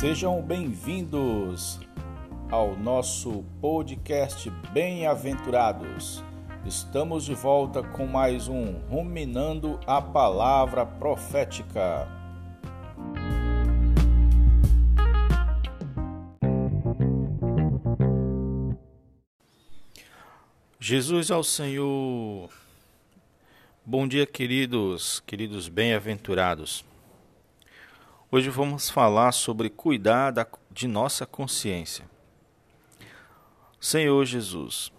Sejam bem-vindos ao nosso podcast Bem-aventurados. Estamos de volta com mais um Ruminando a Palavra Profética. Jesus ao Senhor. Bom dia, queridos, queridos bem-aventurados. Hoje vamos falar sobre cuidar de nossa consciência. Senhor Jesus,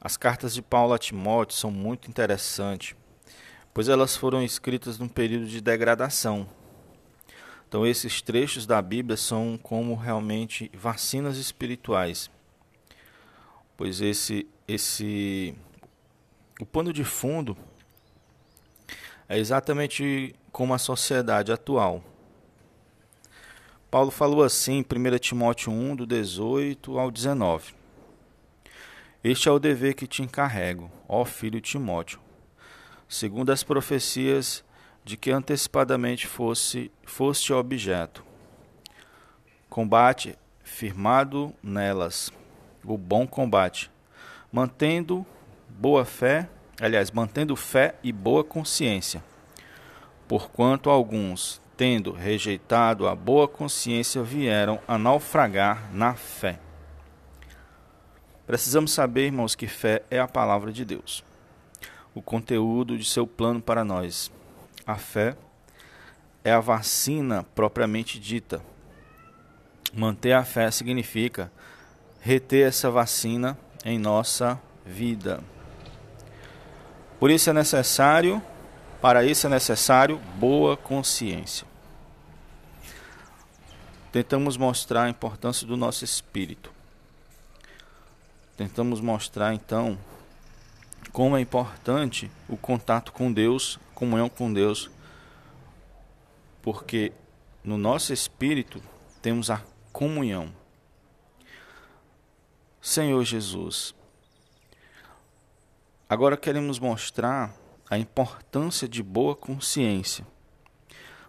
as cartas de Paulo a Timóteo são muito interessantes, pois elas foram escritas num período de degradação. Então, esses trechos da Bíblia são como realmente vacinas espirituais, pois esse, esse, o pano de fundo é exatamente como a sociedade atual. Paulo falou assim em 1 Timóteo 1, do 18 ao 19. Este é o dever que te encarrego, ó filho Timóteo, segundo as profecias de que antecipadamente fosse, foste objeto. Combate firmado nelas, o bom combate, mantendo boa fé, aliás, mantendo fé e boa consciência. Porquanto alguns, tendo rejeitado a boa consciência, vieram a naufragar na fé. Precisamos saber, irmãos, que fé é a palavra de Deus, o conteúdo de seu plano para nós. A fé é a vacina propriamente dita. Manter a fé significa reter essa vacina em nossa vida. Por isso é necessário, para isso é necessário boa consciência tentamos mostrar a importância do nosso espírito. Tentamos mostrar então como é importante o contato com Deus, comunhão com Deus, porque no nosso espírito temos a comunhão. Senhor Jesus, agora queremos mostrar a importância de boa consciência,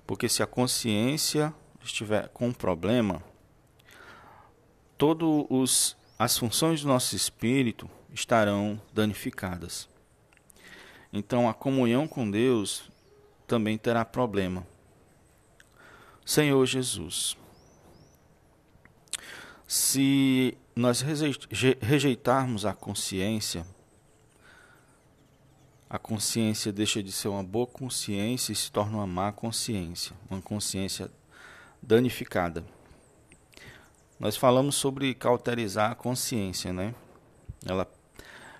porque se a consciência estiver com um problema, todas as funções do nosso espírito estarão danificadas. Então a comunhão com Deus também terá problema. Senhor Jesus, se nós rejeitarmos a consciência, a consciência deixa de ser uma boa consciência e se torna uma má consciência, uma consciência danificada. Nós falamos sobre cauterizar a consciência, né? Ela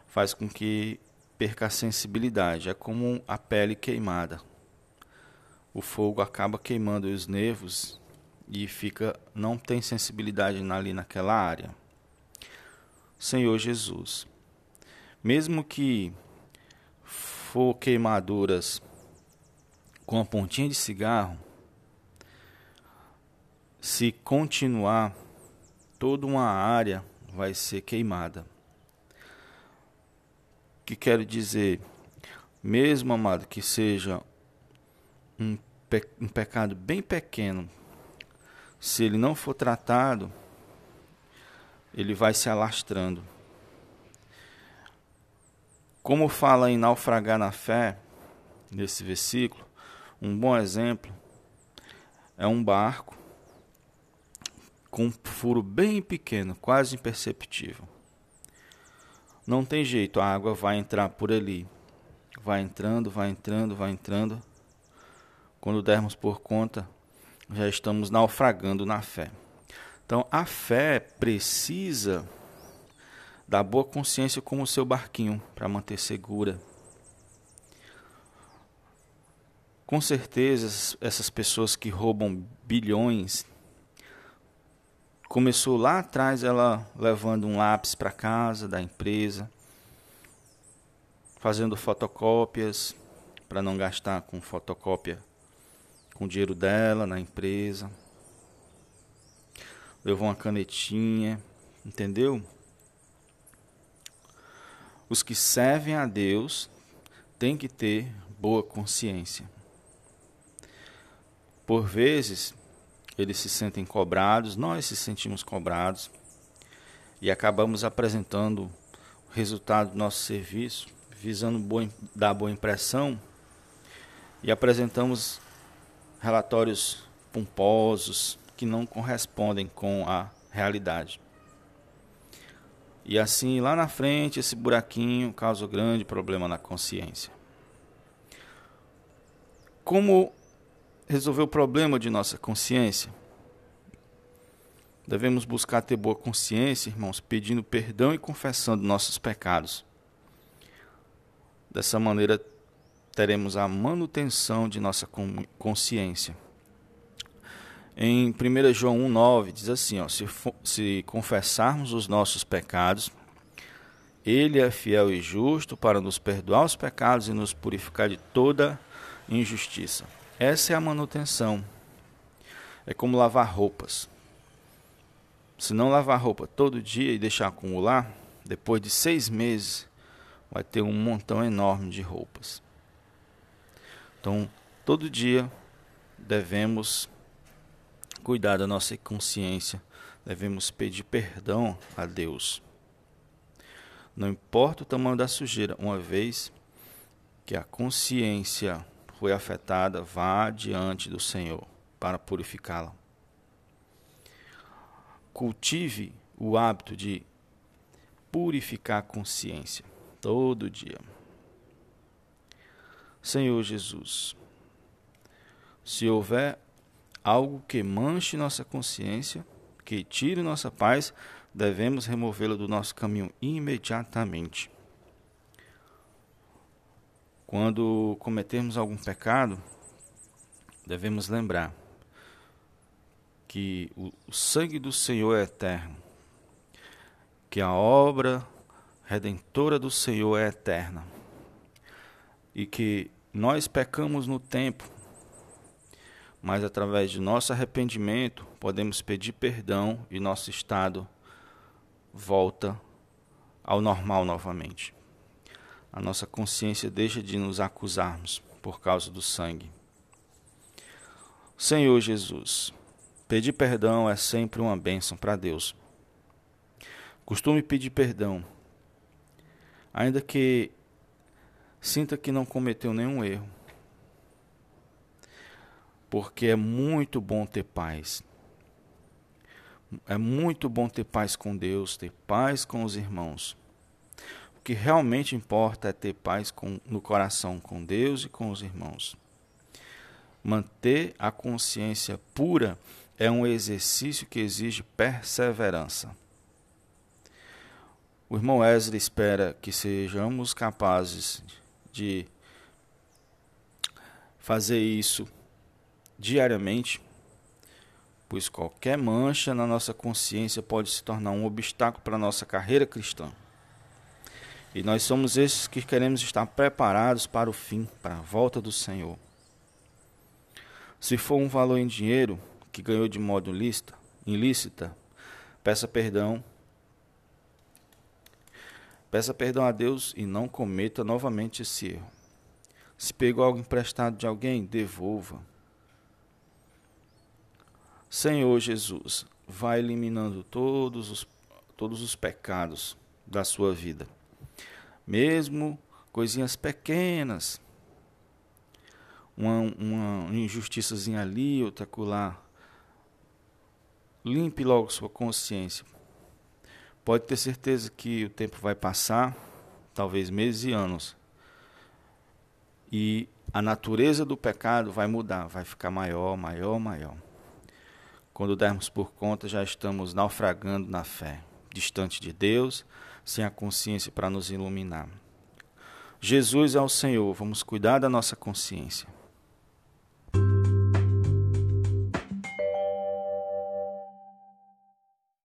faz com que perca a sensibilidade, é como a pele queimada. O fogo acaba queimando os nervos e fica não tem sensibilidade ali naquela área. Senhor Jesus, mesmo que for queimaduras com a pontinha de cigarro, se continuar, toda uma área vai ser queimada. O que quero dizer? Mesmo, amado, que seja um, pe um pecado bem pequeno, se ele não for tratado, ele vai se alastrando. Como fala em naufragar na fé, nesse versículo, um bom exemplo é um barco com um furo bem pequeno, quase imperceptível. Não tem jeito, a água vai entrar por ali. Vai entrando, vai entrando, vai entrando. Quando dermos por conta, já estamos naufragando na fé. Então, a fé precisa da boa consciência como seu barquinho para manter segura. Com certeza, essas pessoas que roubam bilhões Começou lá atrás ela levando um lápis para casa da empresa, fazendo fotocópias para não gastar com fotocópia com o dinheiro dela na empresa. Levou uma canetinha, entendeu? Os que servem a Deus têm que ter boa consciência. Por vezes, eles se sentem cobrados, nós se sentimos cobrados e acabamos apresentando o resultado do nosso serviço, visando boa, dar boa impressão e apresentamos relatórios pomposos que não correspondem com a realidade. E assim, lá na frente, esse buraquinho causa um grande problema na consciência. Como resolver o problema de nossa consciência? Devemos buscar ter boa consciência, irmãos, pedindo perdão e confessando nossos pecados. Dessa maneira, teremos a manutenção de nossa consciência. Em 1 João 1,9 diz assim: ó, se, se confessarmos os nossos pecados, Ele é fiel e justo para nos perdoar os pecados e nos purificar de toda injustiça. Essa é a manutenção. É como lavar roupas. Se não lavar roupa todo dia e deixar acumular, depois de seis meses vai ter um montão enorme de roupas. Então, todo dia devemos cuidar da nossa consciência, devemos pedir perdão a Deus. Não importa o tamanho da sujeira, uma vez que a consciência foi afetada, vá diante do Senhor para purificá-la. Cultive o hábito de purificar a consciência todo dia. Senhor Jesus, se houver algo que manche nossa consciência, que tire nossa paz, devemos removê-lo do nosso caminho imediatamente. Quando cometermos algum pecado, devemos lembrar que o, sangue do Senhor é eterno, que a obra redentora do Senhor é eterna e que nós pecamos no tempo, mas através de nosso arrependimento podemos pedir perdão e nosso estado volta ao normal novamente a nossa consciência deixa de nos acusarmos por causa do sangue. Senhor Jesus, pedir perdão é sempre uma bênção para Deus. Costume pedir perdão, ainda que sinta que não cometeu nenhum erro, porque é muito bom ter paz. É muito bom ter paz com Deus, ter paz com os irmãos. O que realmente importa é ter paz com, no coração com Deus e com os irmãos. Manter a consciência pura é um exercício que exige perseverança. O irmão Wesley espera que sejamos capazes de fazer isso diariamente, pois qualquer mancha na nossa consciência pode se tornar um obstáculo para a nossa carreira cristã. E nós somos esses que queremos estar preparados para o fim, para a volta do Senhor. Se for um valor em dinheiro que ganhou de modo ilícita, ilícita peça perdão. Peça perdão a Deus e não cometa novamente esse erro. Se pegou algo emprestado de alguém, devolva. Senhor Jesus, vai eliminando todos os, todos os pecados da sua vida mesmo coisinhas pequenas, uma, uma injustiçazinha ali, outra acolá. Limpe logo sua consciência. Pode ter certeza que o tempo vai passar, talvez meses e anos. E a natureza do pecado vai mudar, vai ficar maior, maior, maior. Quando dermos por conta, já estamos naufragando na fé, distante de Deus, sem a consciência para nos iluminar. Jesus é o Senhor, vamos cuidar da nossa consciência.